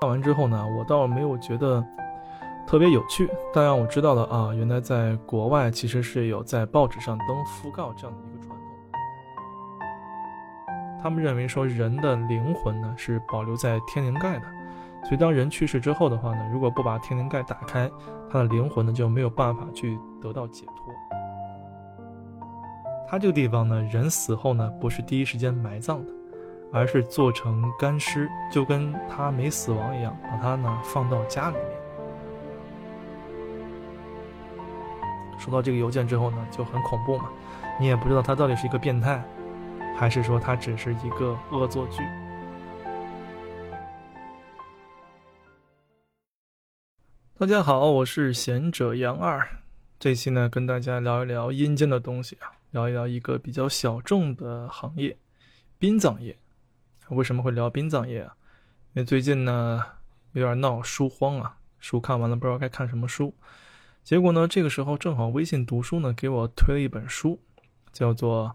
看完之后呢，我倒没有觉得特别有趣，但让我知道了啊，原来在国外其实是有在报纸上登讣告这样的一个传统。他们认为说人的灵魂呢是保留在天灵盖的，所以当人去世之后的话呢，如果不把天灵盖打开，他的灵魂呢就没有办法去得到解脱。他这个地方呢，人死后呢不是第一时间埋葬的。而是做成干尸，就跟他没死亡一样，把他呢放到家里面。收到这个邮件之后呢，就很恐怖嘛，你也不知道他到底是一个变态，还是说他只是一个恶作剧。大家好，我是贤者杨二，这期呢跟大家聊一聊阴间的东西啊，聊一聊一个比较小众的行业——殡葬业。为什么会聊殡葬业啊？因为最近呢有点闹书荒啊，书看完了不知道该看什么书。结果呢，这个时候正好微信读书呢给我推了一本书，叫做《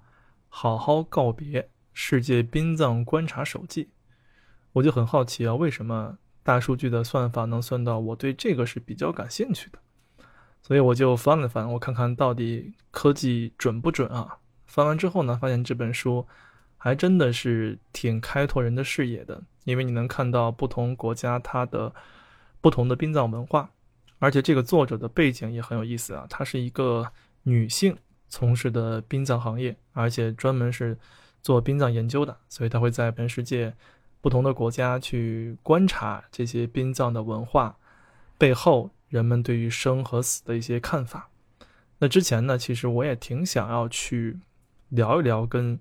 好好告别：世界殡葬观察手记》。我就很好奇啊，为什么大数据的算法能算到我对这个是比较感兴趣的？所以我就翻了翻，我看看到底科技准不准啊？翻完之后呢，发现这本书。还真的是挺开拓人的视野的，因为你能看到不同国家它的不同的殡葬文化，而且这个作者的背景也很有意思啊，她是一个女性从事的殡葬行业，而且专门是做殡葬研究的，所以她会在全世界不同的国家去观察这些殡葬的文化背后人们对于生和死的一些看法。那之前呢，其实我也挺想要去聊一聊跟。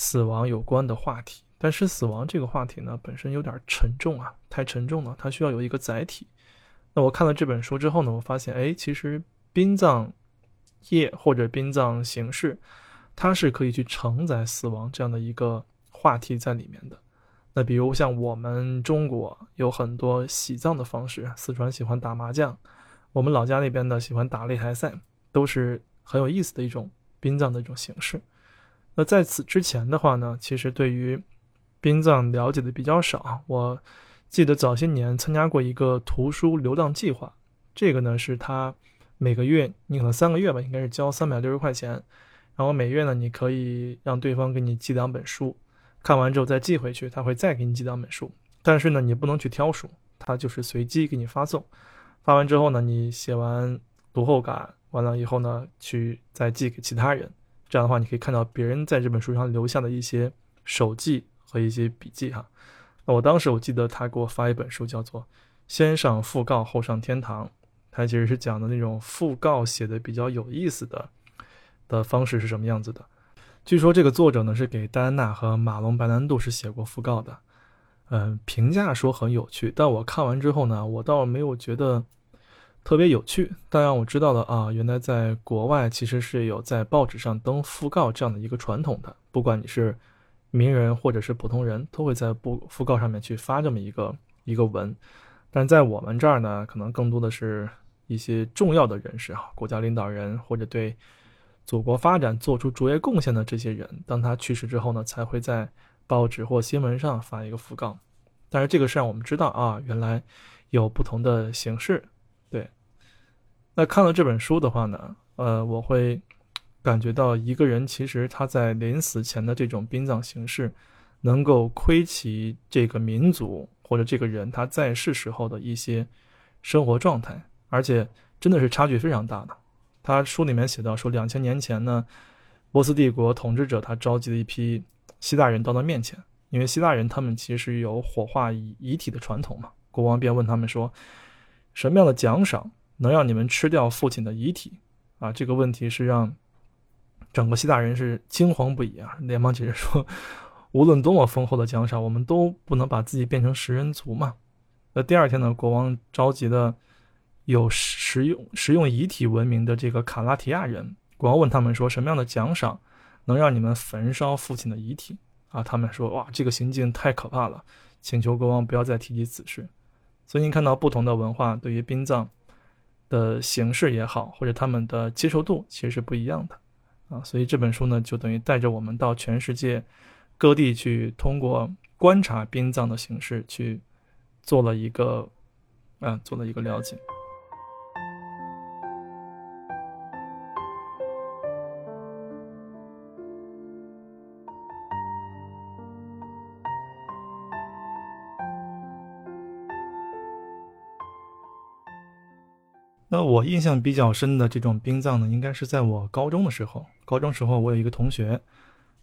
死亡有关的话题，但是死亡这个话题呢，本身有点沉重啊，太沉重了，它需要有一个载体。那我看了这本书之后呢，我发现，哎，其实殡葬业或者殡葬形式，它是可以去承载死亡这样的一个话题在里面的。那比如像我们中国有很多喜葬的方式，四川喜欢打麻将，我们老家那边呢喜欢打擂台赛，都是很有意思的一种殡葬的一种形式。在此之前的话呢，其实对于殡葬了解的比较少。我记得早些年参加过一个图书流浪计划，这个呢是他每个月你可能三个月吧，应该是交三百六十块钱，然后每月呢你可以让对方给你寄两本书，看完之后再寄回去，他会再给你寄两本书。但是呢你不能去挑书，他就是随机给你发送。发完之后呢，你写完读后感完了以后呢，去再寄给其他人。这样的话，你可以看到别人在这本书上留下的一些手记和一些笔记哈。那我当时我记得他给我发一本书，叫做《先上讣告后上天堂》，他其实是讲的那种讣告写的比较有意思的的方式是什么样子的。据说这个作者呢是给戴安娜和马龙白兰度是写过讣告的，嗯，评价说很有趣，但我看完之后呢，我倒没有觉得。特别有趣，但让我知道了啊，原来在国外其实是有在报纸上登讣告这样的一个传统的，不管你是名人或者是普通人，都会在讣讣告上面去发这么一个一个文。但在我们这儿呢，可能更多的是一些重要的人士啊，国家领导人或者对祖国发展做出卓越贡献的这些人，当他去世之后呢，才会在报纸或新闻上发一个讣告。但是这个是让我们知道啊，原来有不同的形式。那看了这本书的话呢，呃，我会感觉到一个人其实他在临死前的这种殡葬形式，能够窥其这个民族或者这个人他在世时候的一些生活状态，而且真的是差距非常大的。他书里面写到说，两千年前呢，波斯帝国统治者他召集了一批希腊人到他面前，因为希腊人他们其实有火化遗遗体的传统嘛，国王便问他们说，什么样的奖赏？能让你们吃掉父亲的遗体，啊，这个问题是让整个希腊人是惊惶不已啊！连忙解释说，无论多么丰厚的奖赏，我们都不能把自己变成食人族嘛。那第二天呢，国王召集的有食用食用遗体闻名的这个卡拉提亚人，国王问他们说，什么样的奖赏能让你们焚烧父亲的遗体？啊，他们说，哇，这个行径太可怕了，请求国王不要再提及此事。所以您看到不同的文化对于殡葬。的形式也好，或者他们的接受度其实是不一样的，啊，所以这本书呢，就等于带着我们到全世界各地去，通过观察殡葬的形式去做了一个，嗯，做了一个了解。我印象比较深的这种殡葬呢，应该是在我高中的时候。高中时候，我有一个同学，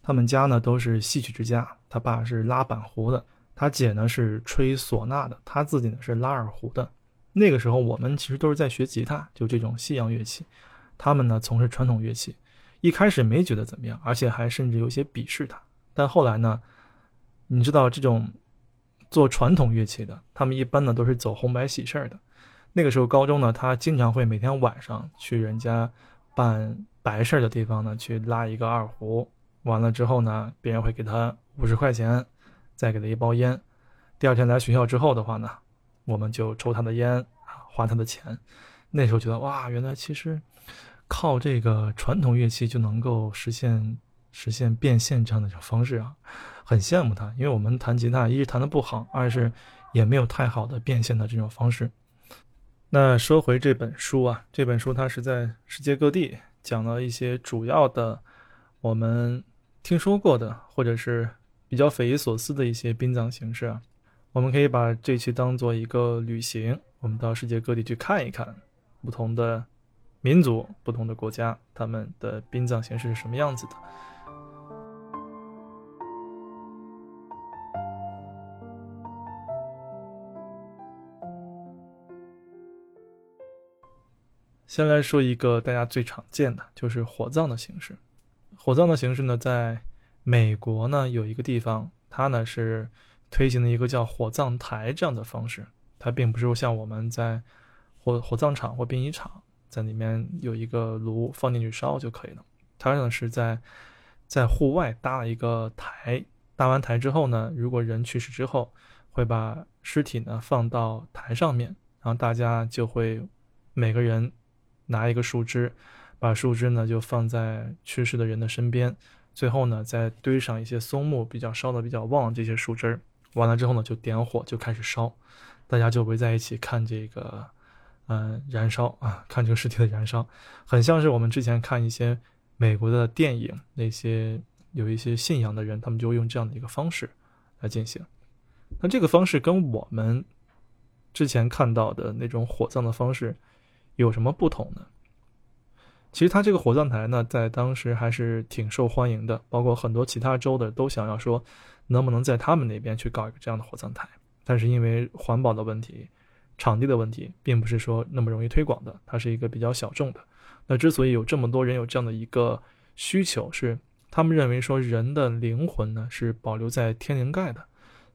他们家呢都是戏曲之家，他爸是拉板胡的，他姐呢是吹唢呐的，他自己呢是拉二胡的。那个时候，我们其实都是在学吉他，就这种西洋乐器。他们呢从事传统乐器，一开始没觉得怎么样，而且还甚至有些鄙视他。但后来呢，你知道这种做传统乐器的，他们一般呢都是走红白喜事儿的。那个时候高中呢，他经常会每天晚上去人家办白事的地方呢去拉一个二胡，完了之后呢，别人会给他五十块钱，再给他一包烟。第二天来学校之后的话呢，我们就抽他的烟，花他的钱。那时候觉得哇，原来其实靠这个传统乐器就能够实现实现变现这样的一种方式啊，很羡慕他。因为我们弹吉他，一是弹的不好，二是也没有太好的变现的这种方式。那说回这本书啊，这本书它是在世界各地讲了一些主要的我们听说过的，或者是比较匪夷所思的一些殡葬形式啊。我们可以把这期当做一个旅行，我们到世界各地去看一看不同的民族、不同的国家，他们的殡葬形式是什么样子的。先来说一个大家最常见的，就是火葬的形式。火葬的形式呢，在美国呢有一个地方，它呢是推行的一个叫火葬台这样的方式。它并不是像我们在火火葬场或殡仪场，在里面有一个炉放进去烧就可以了。它呢是在在户外搭了一个台，搭完台之后呢，如果人去世之后，会把尸体呢放到台上面，然后大家就会每个人。拿一个树枝，把树枝呢就放在去世的人的身边，最后呢再堆上一些松木，比较烧的比较旺这些树枝，完了之后呢就点火就开始烧，大家就围在一起看这个，嗯，燃烧啊，看这个尸体的燃烧，很像是我们之前看一些美国的电影，那些有一些信仰的人，他们就用这样的一个方式来进行。那这个方式跟我们之前看到的那种火葬的方式。有什么不同呢？其实他这个火葬台呢，在当时还是挺受欢迎的，包括很多其他州的都想要说，能不能在他们那边去搞一个这样的火葬台。但是因为环保的问题、场地的问题，并不是说那么容易推广的。它是一个比较小众的。那之所以有这么多人有这样的一个需求，是他们认为说人的灵魂呢是保留在天灵盖的，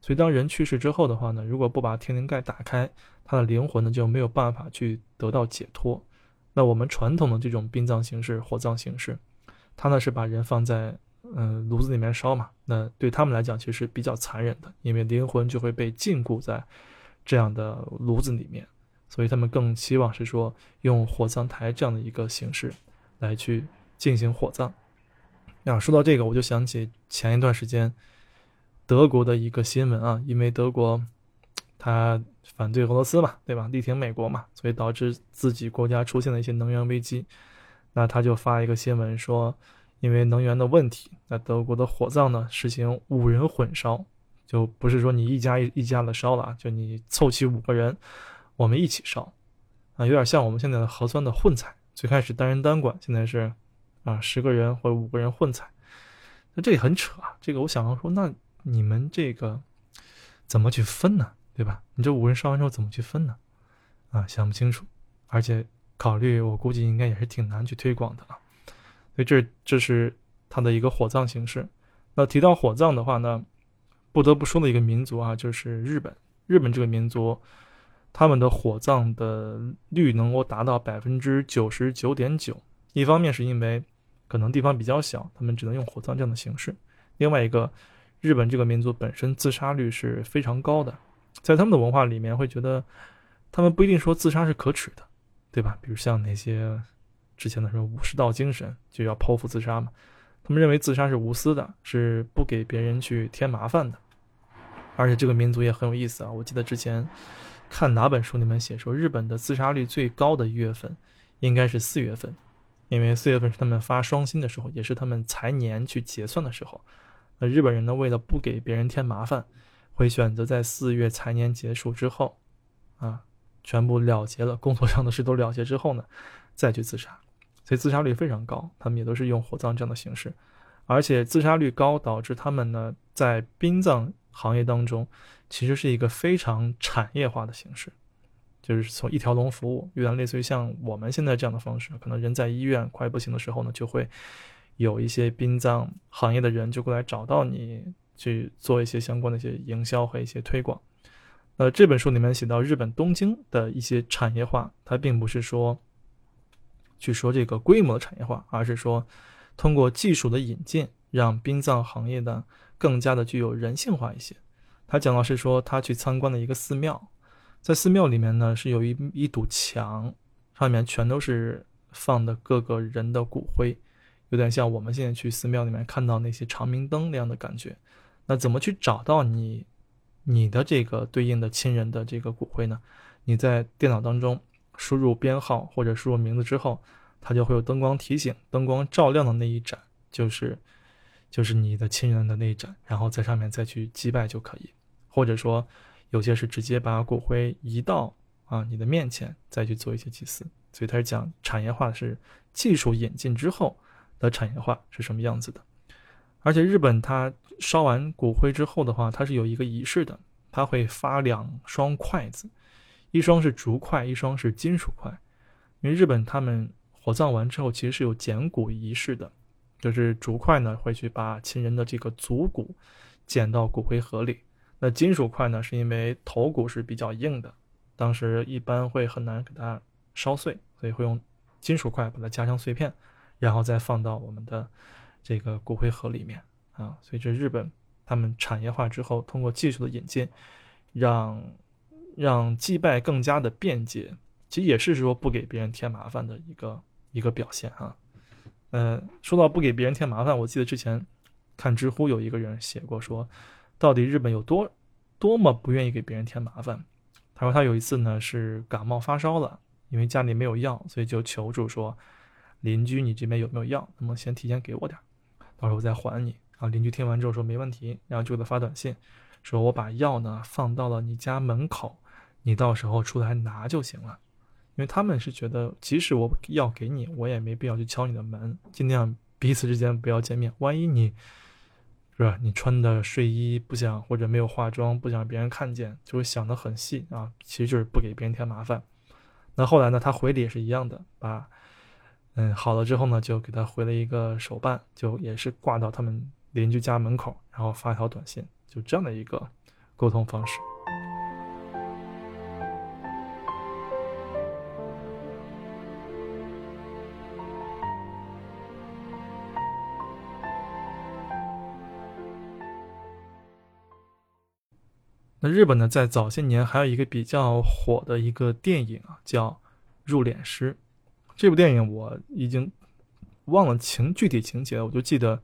所以当人去世之后的话呢，如果不把天灵盖打开，他的灵魂呢就没有办法去得到解脱。那我们传统的这种殡葬形式、火葬形式，它呢是把人放在嗯炉子里面烧嘛。那对他们来讲其实比较残忍的，因为灵魂就会被禁锢在这样的炉子里面，所以他们更希望是说用火葬台这样的一个形式来去进行火葬。那说到这个，我就想起前一段时间德国的一个新闻啊，因为德国 他。反对俄罗斯嘛，对吧？力挺美国嘛，所以导致自己国家出现了一些能源危机。那他就发一个新闻说，因为能源的问题，那德国的火葬呢实行五人混烧，就不是说你一家一一家的烧了啊，就你凑齐五个人，我们一起烧，啊，有点像我们现在的核酸的混采。最开始单人单管，现在是啊十个人或者五个人混采。那这也很扯啊！这个我想要说，那你们这个怎么去分呢？对吧？你这五人烧完之后怎么去分呢？啊，想不清楚，而且考虑我估计应该也是挺难去推广的啊。所以这这是它的一个火葬形式。那提到火葬的话呢，不得不说的一个民族啊，就是日本。日本这个民族，他们的火葬的率能够达到百分之九十九点九。一方面是因为可能地方比较小，他们只能用火葬这样的形式；另外一个，日本这个民族本身自杀率是非常高的。在他们的文化里面，会觉得他们不一定说自杀是可耻的，对吧？比如像那些之前的什么武士道精神，就要剖腹自杀嘛。他们认为自杀是无私的，是不给别人去添麻烦的。而且这个民族也很有意思啊。我记得之前看哪本书里面写说，日本的自杀率最高的一月份应该是四月份，因为四月份是他们发双薪的时候，也是他们财年去结算的时候。日本人呢，为了不给别人添麻烦，会选择在四月财年结束之后，啊，全部了结了工作上的事都了结之后呢，再去自杀。所以自杀率非常高，他们也都是用火葬这样的形式。而且自杀率高，导致他们呢在殡葬行业当中，其实是一个非常产业化的形式，就是从一条龙服务，有点类似于像我们现在这样的方式。可能人在医院快不行的时候呢，就会有一些殡葬行业的人就过来找到你，去做一些相关的一些营销和一些推广。呃，这本书里面写到日本东京的一些产业化，它并不是说去说这个规模产业化，而是说。通过技术的引进，让殡葬行业呢更加的具有人性化一些。他讲到是说，他去参观了一个寺庙，在寺庙里面呢是有一一堵墙，上面全都是放的各个人的骨灰，有点像我们现在去寺庙里面看到那些长明灯那样的感觉。那怎么去找到你你的这个对应的亲人的这个骨灰呢？你在电脑当中输入编号或者输入名字之后。它就会有灯光提醒，灯光照亮的那一盏就是，就是你的亲人的那一盏，然后在上面再去祭拜就可以，或者说有些是直接把骨灰移到啊你的面前再去做一些祭祀。所以他是讲产业化是技术引进之后的产业化是什么样子的。而且日本它烧完骨灰之后的话，它是有一个仪式的，它会发两双筷子，一双是竹筷，一双是金属筷，因为日本他们。火葬完之后，其实是有捡骨仪式的，就是竹筷呢会去把亲人的这个足骨捡到骨灰盒里。那金属筷呢，是因为头骨是比较硬的，当时一般会很难给它烧碎，所以会用金属筷把它夹成碎片，然后再放到我们的这个骨灰盒里面啊。所以这日本他们产业化之后，通过技术的引进，让让祭拜更加的便捷，其实也是说不给别人添麻烦的一个。一个表现哈，呃，说到不给别人添麻烦，我记得之前看知乎有一个人写过说，到底日本有多多么不愿意给别人添麻烦。他说他有一次呢是感冒发烧了，因为家里没有药，所以就求助说邻居你这边有没有药，能不能先提前给我点，到时候我再还你。啊，邻居听完之后说没问题，然后就给他发短信，说我把药呢放到了你家门口，你到时候出来拿就行了。因为他们是觉得，即使我要给你，我也没必要去敲你的门，尽量彼此之间不要见面。万一你，是吧？你穿的睡衣不想或者没有化妆，不想别人看见，就会想得很细啊。其实就是不给别人添麻烦。那后来呢，他回礼也是一样的，把，嗯，好了之后呢，就给他回了一个手办，就也是挂到他们邻居家门口，然后发一条短信，就这样的一个沟通方式。那日本呢，在早些年还有一个比较火的一个电影啊，叫《入殓师》。这部电影我已经忘了情具体情节，我就记得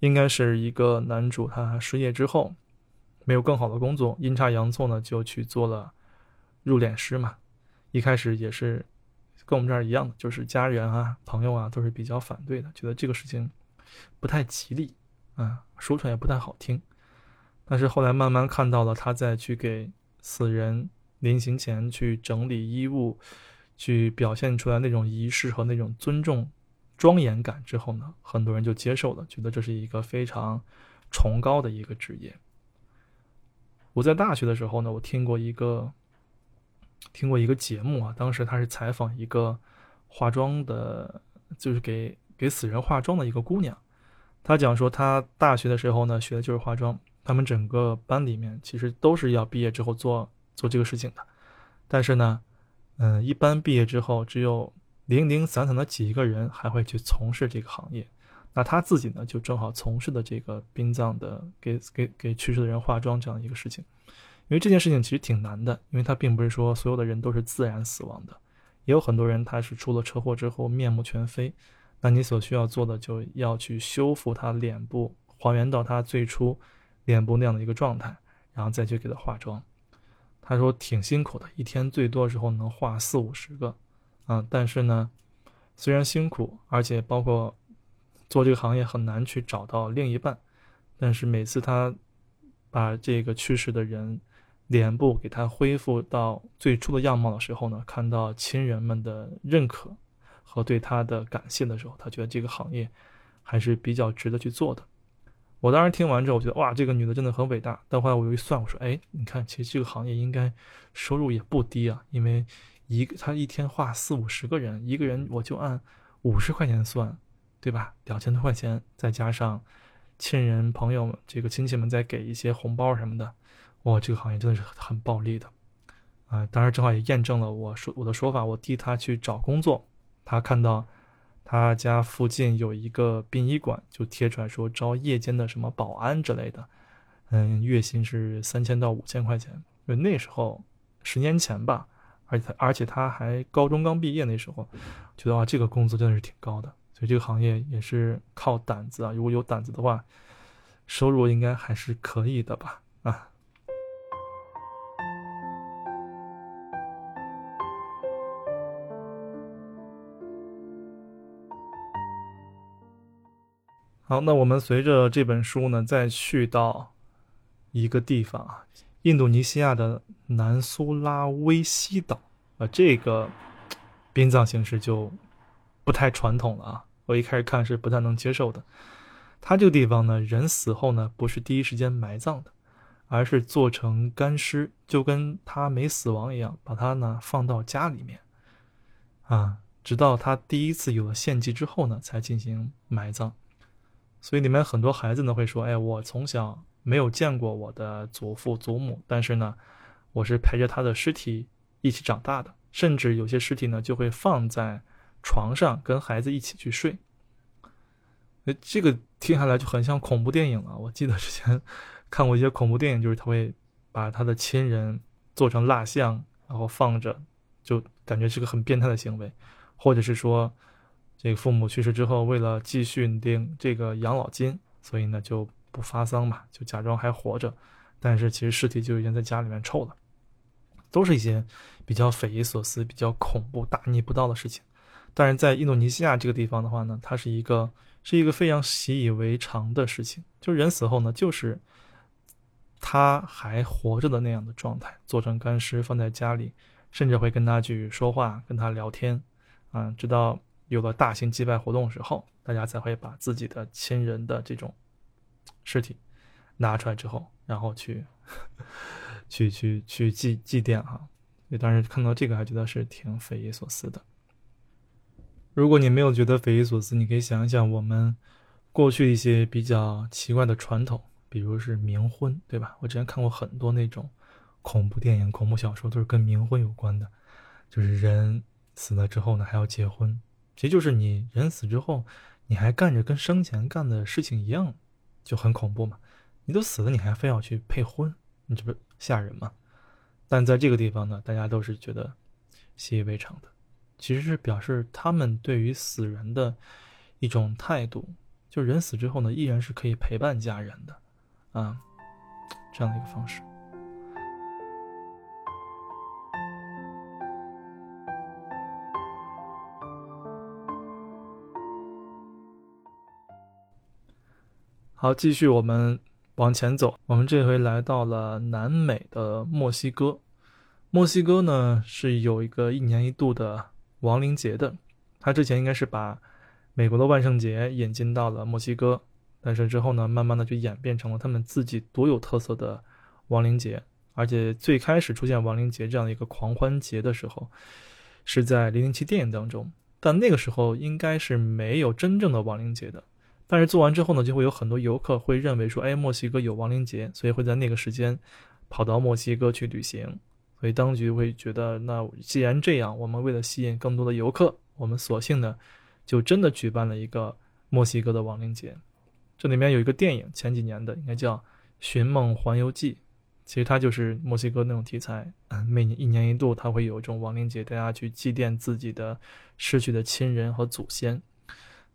应该是一个男主他失业之后没有更好的工作，阴差阳错呢就去做了入殓师嘛。一开始也是跟我们这儿一样的，就是家人啊、朋友啊都是比较反对的，觉得这个事情不太吉利啊，说出来也不太好听。但是后来慢慢看到了他在去给死人临行前去整理衣物，去表现出来那种仪式和那种尊重、庄严感之后呢，很多人就接受了，觉得这是一个非常崇高的一个职业。我在大学的时候呢，我听过一个听过一个节目啊，当时他是采访一个化妆的，就是给给死人化妆的一个姑娘，她讲说她大学的时候呢学的就是化妆。他们整个班里面其实都是要毕业之后做做这个事情的，但是呢，嗯，一般毕业之后只有零零散散的几个人还会去从事这个行业。那他自己呢，就正好从事的这个殡葬的，给给给去世的人化妆这样一个事情。因为这件事情其实挺难的，因为他并不是说所有的人都是自然死亡的，也有很多人他是出了车祸之后面目全非。那你所需要做的就要去修复他脸部，还原到他最初。脸部那样的一个状态，然后再去给他化妆。他说挺辛苦的，一天最多时候能画四五十个，啊，但是呢，虽然辛苦，而且包括做这个行业很难去找到另一半，但是每次他把这个去世的人脸部给他恢复到最初的样貌的时候呢，看到亲人们的认可和对他的感谢的时候，他觉得这个行业还是比较值得去做的。我当时听完之后，我觉得哇，这个女的真的很伟大。但后来我又一算，我说，哎，你看，其实这个行业应该收入也不低啊，因为一个他一天画四五十个人，一个人我就按五十块钱算，对吧？两千多块钱，再加上亲人朋友、这个亲戚们再给一些红包什么的，哇，这个行业真的是很暴利的啊！当然，正好也验证了我说我的说法。我替她去找工作，她看到。他家附近有一个殡仪馆，就贴出来说招夜间的什么保安之类的，嗯，月薪是三千到五千块钱。就那时候，十年前吧，而且他而且他还高中刚毕业，那时候觉得啊，这个工资真的是挺高的。所以这个行业也是靠胆子啊，如果有胆子的话，收入应该还是可以的吧？好，那我们随着这本书呢，再去到一个地方啊，印度尼西亚的南苏拉威西岛啊，这个殡葬形式就不太传统了啊。我一开始看是不太能接受的。它这个地方呢，人死后呢，不是第一时间埋葬的，而是做成干尸，就跟他没死亡一样，把它呢放到家里面啊，直到他第一次有了献祭之后呢，才进行埋葬。所以里面很多孩子呢会说：“哎，我从小没有见过我的祖父祖母，但是呢，我是陪着他的尸体一起长大的。甚至有些尸体呢就会放在床上跟孩子一起去睡。那，这个听下来就很像恐怖电影了。我记得之前看过一些恐怖电影，就是他会把他的亲人做成蜡像，然后放着，就感觉是个很变态的行为，或者是说。”这个父母去世之后，为了继续领这个养老金，所以呢就不发丧嘛，就假装还活着，但是其实尸体就已经在家里面臭了，都是一些比较匪夷所思、比较恐怖、大逆不道的事情。但是在印度尼西亚这个地方的话呢，它是一个是一个非常习以为常的事情，就人死后呢，就是他还活着的那样的状态，做成干尸放在家里，甚至会跟他去说话、跟他聊天，啊，直到。有了大型祭拜活动时候，大家才会把自己的亲人的这种尸体拿出来之后，然后去去去去祭祭奠哈。当时看到这个，还觉得是挺匪夷所思的。如果你没有觉得匪夷所思，你可以想一想我们过去一些比较奇怪的传统，比如是冥婚，对吧？我之前看过很多那种恐怖电影、恐怖小说，都是跟冥婚有关的，就是人死了之后呢，还要结婚。其实就是你人死之后，你还干着跟生前干的事情一样，就很恐怖嘛。你都死了，你还非要去配婚，你这不是吓人吗？但在这个地方呢，大家都是觉得习以为常的，其实是表示他们对于死人的一种态度，就人死之后呢，依然是可以陪伴家人的，啊，这样的一个方式。好，继续我们往前走。我们这回来到了南美的墨西哥。墨西哥呢是有一个一年一度的亡灵节的。它之前应该是把美国的万圣节引进到了墨西哥，但是之后呢，慢慢的就演变成了他们自己独有特色的亡灵节。而且最开始出现亡灵节这样的一个狂欢节的时候，是在《零零七》电影当中，但那个时候应该是没有真正的亡灵节的。但是做完之后呢，就会有很多游客会认为说，哎，墨西哥有亡灵节，所以会在那个时间跑到墨西哥去旅行。所以当局会觉得，那既然这样，我们为了吸引更多的游客，我们索性呢，就真的举办了一个墨西哥的亡灵节。这里面有一个电影，前几年的，应该叫《寻梦环游记》，其实它就是墨西哥那种题材。每年一年一度，它会有一种亡灵节，大家去祭奠自己的逝去的亲人和祖先。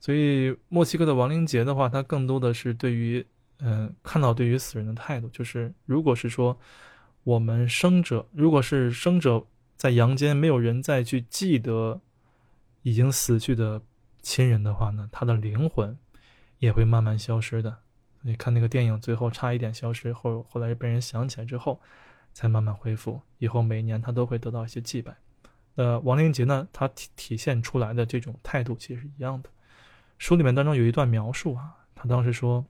所以墨西哥的亡灵节的话，它更多的是对于嗯，看到对于死人的态度，就是如果是说我们生者，如果是生者在阳间没有人再去记得已经死去的亲人的话呢，他的灵魂也会慢慢消失的。你看那个电影，最后差一点消失，后后来被人想起来之后，才慢慢恢复。以后每年他都会得到一些祭拜。呃，亡灵节呢，它体体现出来的这种态度其实是一样的。书里面当中有一段描述啊，他当时说，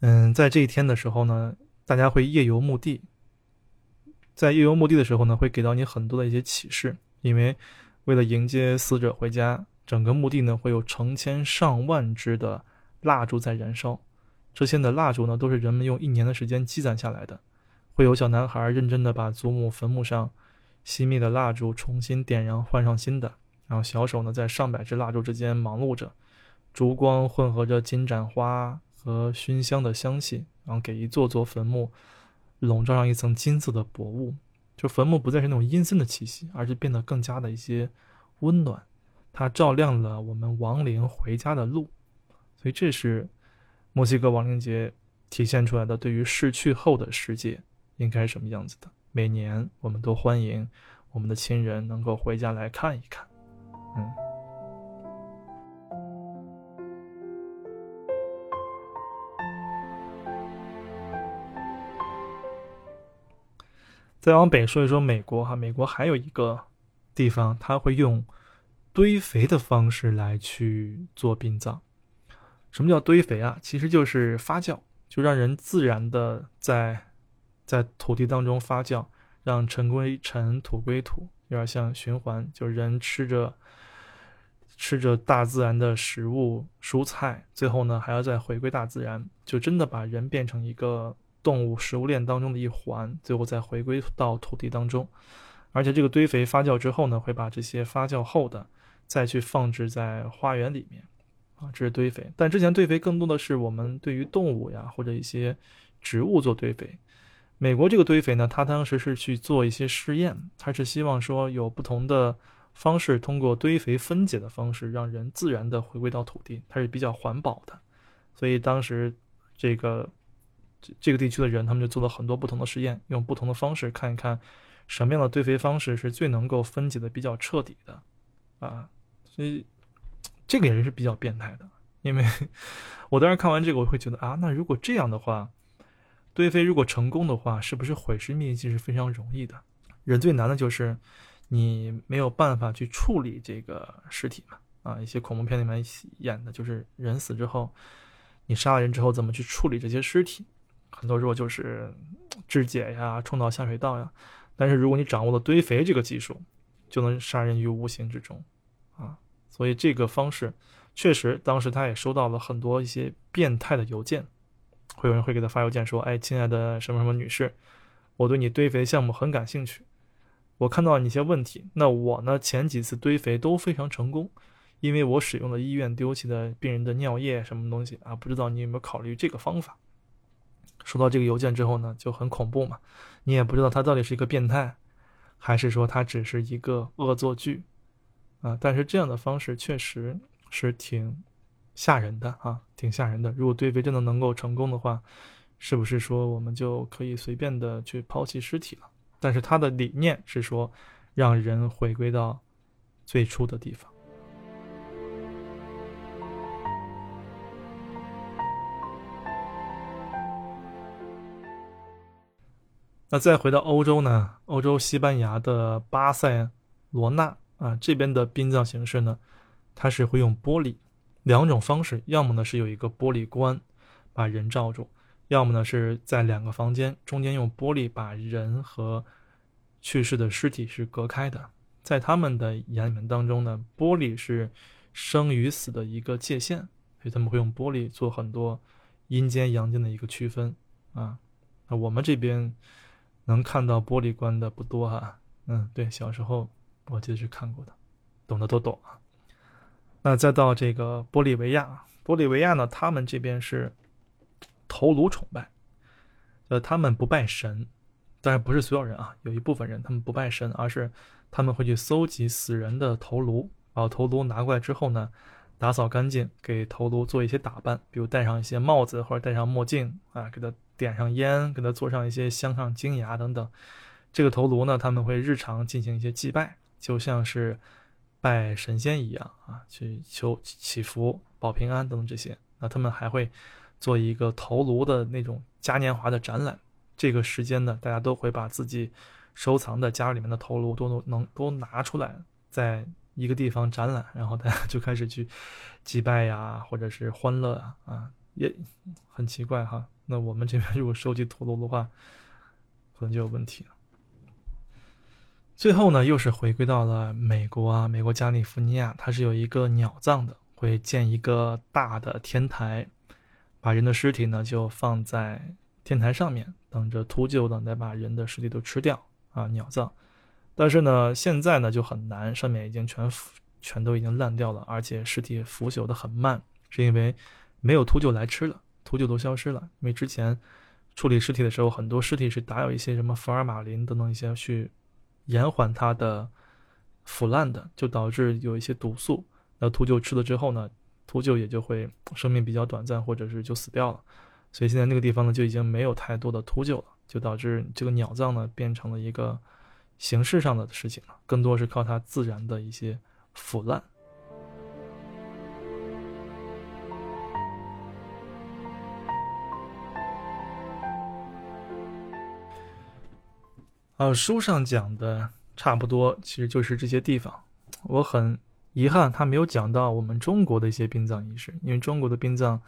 嗯，在这一天的时候呢，大家会夜游墓地，在夜游墓地的时候呢，会给到你很多的一些启示，因为为了迎接死者回家，整个墓地呢会有成千上万支的蜡烛在燃烧，这些的蜡烛呢都是人们用一年的时间积攒下来的，会有小男孩认真的把祖母坟墓上熄灭的蜡烛重新点燃，换上新的。然后小手呢，在上百支蜡烛之间忙碌着，烛光混合着金盏花和熏香的香气，然后给一座座坟墓笼罩上一层金色的薄雾。就坟墓不再是那种阴森的气息，而是变得更加的一些温暖。它照亮了我们亡灵回家的路。所以这是墨西哥亡灵节体现出来的对于逝去后的世界应该是什么样子的。每年我们都欢迎我们的亲人能够回家来看一看。嗯，再往北说一说美国哈，美国还有一个地方，他会用堆肥的方式来去做殡葬。什么叫堆肥啊？其实就是发酵，就让人自然的在在土地当中发酵，让尘归尘，土归土，有点像循环，就人吃着。吃着大自然的食物、蔬菜，最后呢还要再回归大自然，就真的把人变成一个动物食物链当中的一环，最后再回归到土地当中。而且这个堆肥发酵之后呢，会把这些发酵后的再去放置在花园里面，啊，这是堆肥。但之前堆肥更多的是我们对于动物呀或者一些植物做堆肥。美国这个堆肥呢，它当时是去做一些试验，它是希望说有不同的。方式通过堆肥分解的方式，让人自然的回归到土地，它是比较环保的。所以当时这个这这个地区的人，他们就做了很多不同的实验，用不同的方式看一看什么样的堆肥方式是最能够分解的比较彻底的啊。所以这个也是比较变态的，因为 我当时看完这个，我会觉得啊，那如果这样的话，堆肥如果成功的话，是不是毁尸灭迹是非常容易的？人最难的就是。你没有办法去处理这个尸体嘛？啊，一些恐怖片里面演的就是人死之后，你杀了人之后怎么去处理这些尸体？很多时候就是肢解呀，冲到下水道呀。但是如果你掌握了堆肥这个技术，就能杀人于无形之中，啊，所以这个方式确实，当时他也收到了很多一些变态的邮件，会有人会给他发邮件说：“哎，亲爱的什么什么女士，我对你堆肥项目很感兴趣。”我看到你一些问题，那我呢前几次堆肥都非常成功，因为我使用了医院丢弃的病人的尿液什么东西啊？不知道你有没有考虑这个方法？收到这个邮件之后呢，就很恐怖嘛，你也不知道他到底是一个变态，还是说他只是一个恶作剧啊？但是这样的方式确实是挺吓人的啊，挺吓人的。如果堆肥真的能够成功的话，是不是说我们就可以随便的去抛弃尸体了？但是他的理念是说，让人回归到最初的地方。那再回到欧洲呢？欧洲西班牙的巴塞罗那啊，这边的殡葬形式呢，它是会用玻璃两种方式，要么呢是有一个玻璃棺把人罩住。要么呢是在两个房间中间用玻璃把人和去世的尸体是隔开的，在他们的眼里面当中呢，玻璃是生与死的一个界限，所以他们会用玻璃做很多阴间阳间的一个区分啊。那我们这边能看到玻璃棺的不多哈，嗯，对，小时候我记得是看过的，懂的都懂啊。那再到这个玻利维亚，玻利维亚呢，他们这边是。头颅崇拜，呃，他们不拜神，当然不是所有人啊，有一部分人他们不拜神，而是他们会去搜集死人的头颅，把头颅拿过来之后呢，打扫干净，给头颅做一些打扮，比如戴上一些帽子或者戴上墨镜啊，给他点上烟，给他做上一些镶上金牙等等。这个头颅呢，他们会日常进行一些祭拜，就像是拜神仙一样啊，去求祈福、保平安等等这些。那他们还会做一个头颅的那种嘉年华的展览，这个时间呢，大家都会把自己收藏的家里面的头颅都能都拿出来，在。一个地方展览，然后大家 就开始去祭拜呀，或者是欢乐啊，啊，也很奇怪哈。那我们这边如果收集陀螺的话，可能就有问题了。最后呢，又是回归到了美国啊，美国加利福尼亚，它是有一个鸟葬的，会建一个大的天台，把人的尸体呢就放在天台上面，等着秃鹫等待把人的尸体都吃掉啊，鸟葬。但是呢，现在呢就很难，上面已经全腐，全都已经烂掉了，而且尸体腐朽的很慢，是因为没有秃鹫来吃了，秃鹫都消失了。因为之前处理尸体的时候，很多尸体是打有一些什么福尔马林等等一些去延缓它的腐烂的，就导致有一些毒素。那秃鹫吃了之后呢，秃鹫也就会生命比较短暂，或者是就死掉了。所以现在那个地方呢就已经没有太多的秃鹫了，就导致这个鸟葬呢变成了一个。形式上的事情了，更多是靠它自然的一些腐烂。呃，书上讲的差不多，其实就是这些地方。我很遗憾，他没有讲到我们中国的一些殡葬仪式，因为中国的殡葬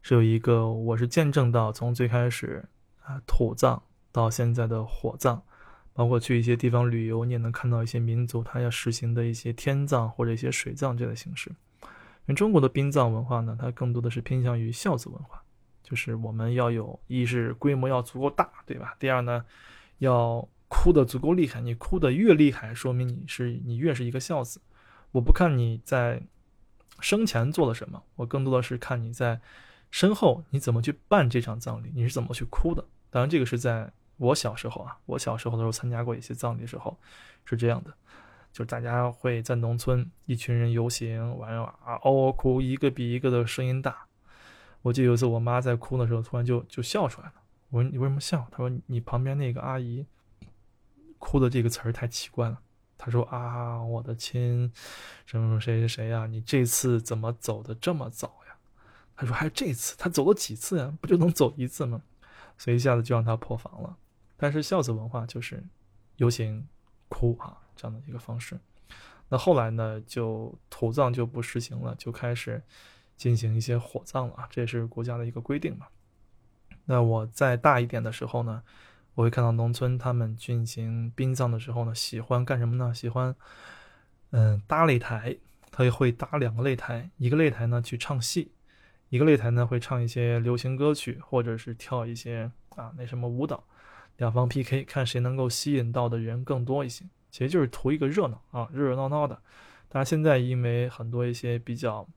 是有一个，我是见证到从最开始啊土葬到现在的火葬。包括去一些地方旅游，你也能看到一些民族他要实行的一些天葬或者一些水葬这类形式。因为中国的殡葬文化呢，它更多的是偏向于孝子文化，就是我们要有一是规模要足够大，对吧？第二呢，要哭的足够厉害。你哭的越厉害，说明你是你越是一个孝子。我不看你在生前做了什么，我更多的是看你在身后你怎么去办这场葬礼，你是怎么去哭的。当然，这个是在。我小时候啊，我小时候的时候参加过一些葬礼的时候，是这样的，就是大家会在农村，一群人游行，完了啊嗷嗷哭，一个比一个的声音大。我记得有一次我妈在哭的时候，突然就就笑出来了。我说你为什么笑？她说你旁边那个阿姨哭的这个词儿太奇怪了。他说啊，我的亲，什么谁谁谁呀，你这次怎么走的这么早呀？他说还有这次，他走了几次呀？不就能走一次吗？所以一下子就让他破防了。但是孝子文化就是游行、哭啊这样的一个方式。那后来呢，就土葬就不实行了，就开始进行一些火葬了啊，这也是国家的一个规定嘛。那我在大一点的时候呢，我会看到农村他们进行殡葬的时候呢，喜欢干什么呢？喜欢嗯搭擂台，他也会搭两个擂台，一个擂台呢去唱戏，一个擂台呢会唱一些流行歌曲，或者是跳一些啊那什么舞蹈。两方 PK，看谁能够吸引到的人更多一些，其实就是图一个热闹啊，热热闹闹的。但是现在因为很多一些比较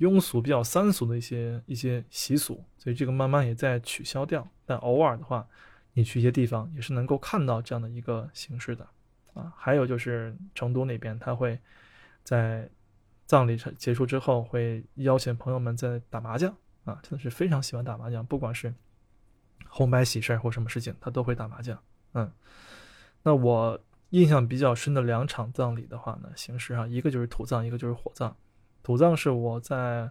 庸俗、比较三俗的一些一些习俗，所以这个慢慢也在取消掉。但偶尔的话，你去一些地方也是能够看到这样的一个形式的啊。还有就是成都那边，他会在葬礼结束之后会邀请朋友们在打麻将啊，真的是非常喜欢打麻将，不管是。红白喜事或什么事情，他都会打麻将。嗯，那我印象比较深的两场葬礼的话呢，形式上一个就是土葬，一个就是火葬。土葬是我在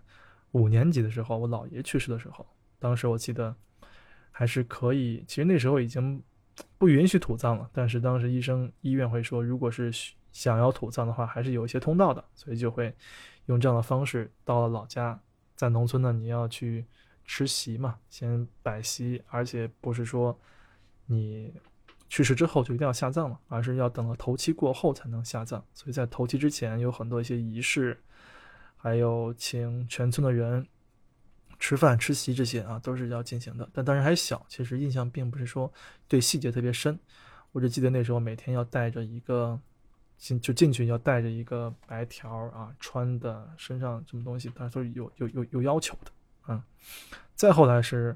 五年级的时候，我姥爷去世的时候，当时我记得还是可以。其实那时候已经不允许土葬了，但是当时医生医院会说，如果是想要土葬的话，还是有一些通道的，所以就会用这样的方式到了老家。在农村呢，你要去。吃席嘛，先摆席，而且不是说你去世之后就一定要下葬了，而是要等到头七过后才能下葬。所以在头七之前有很多一些仪式，还有请全村的人吃饭吃席这些啊，都是要进行的。但当时还小，其实印象并不是说对细节特别深。我只记得那时候每天要带着一个进就进去要带着一个白条啊，穿的身上什么东西，它都是有有有有要求的。嗯，再后来是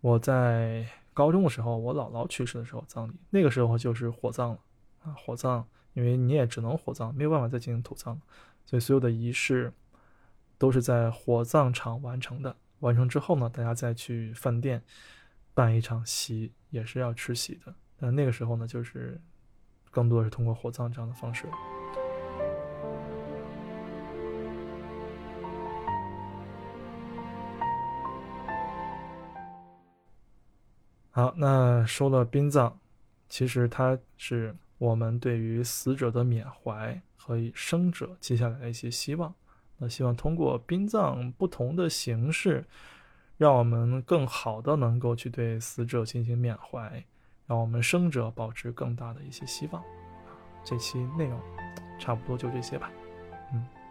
我在高中的时候，我姥姥去世的时候葬礼，那个时候就是火葬了啊，火葬，因为你也只能火葬，没有办法再进行土葬，所以所有的仪式都是在火葬场完成的。完成之后呢，大家再去饭店办一场席，也是要吃席的。但那个时候呢，就是更多的是通过火葬这样的方式。好，那说了殡葬，其实它是我们对于死者的缅怀和生者接下来的一些希望。那希望通过殡葬不同的形式，让我们更好的能够去对死者进行缅怀，让我们生者保持更大的一些希望。这期内容差不多就这些吧，嗯。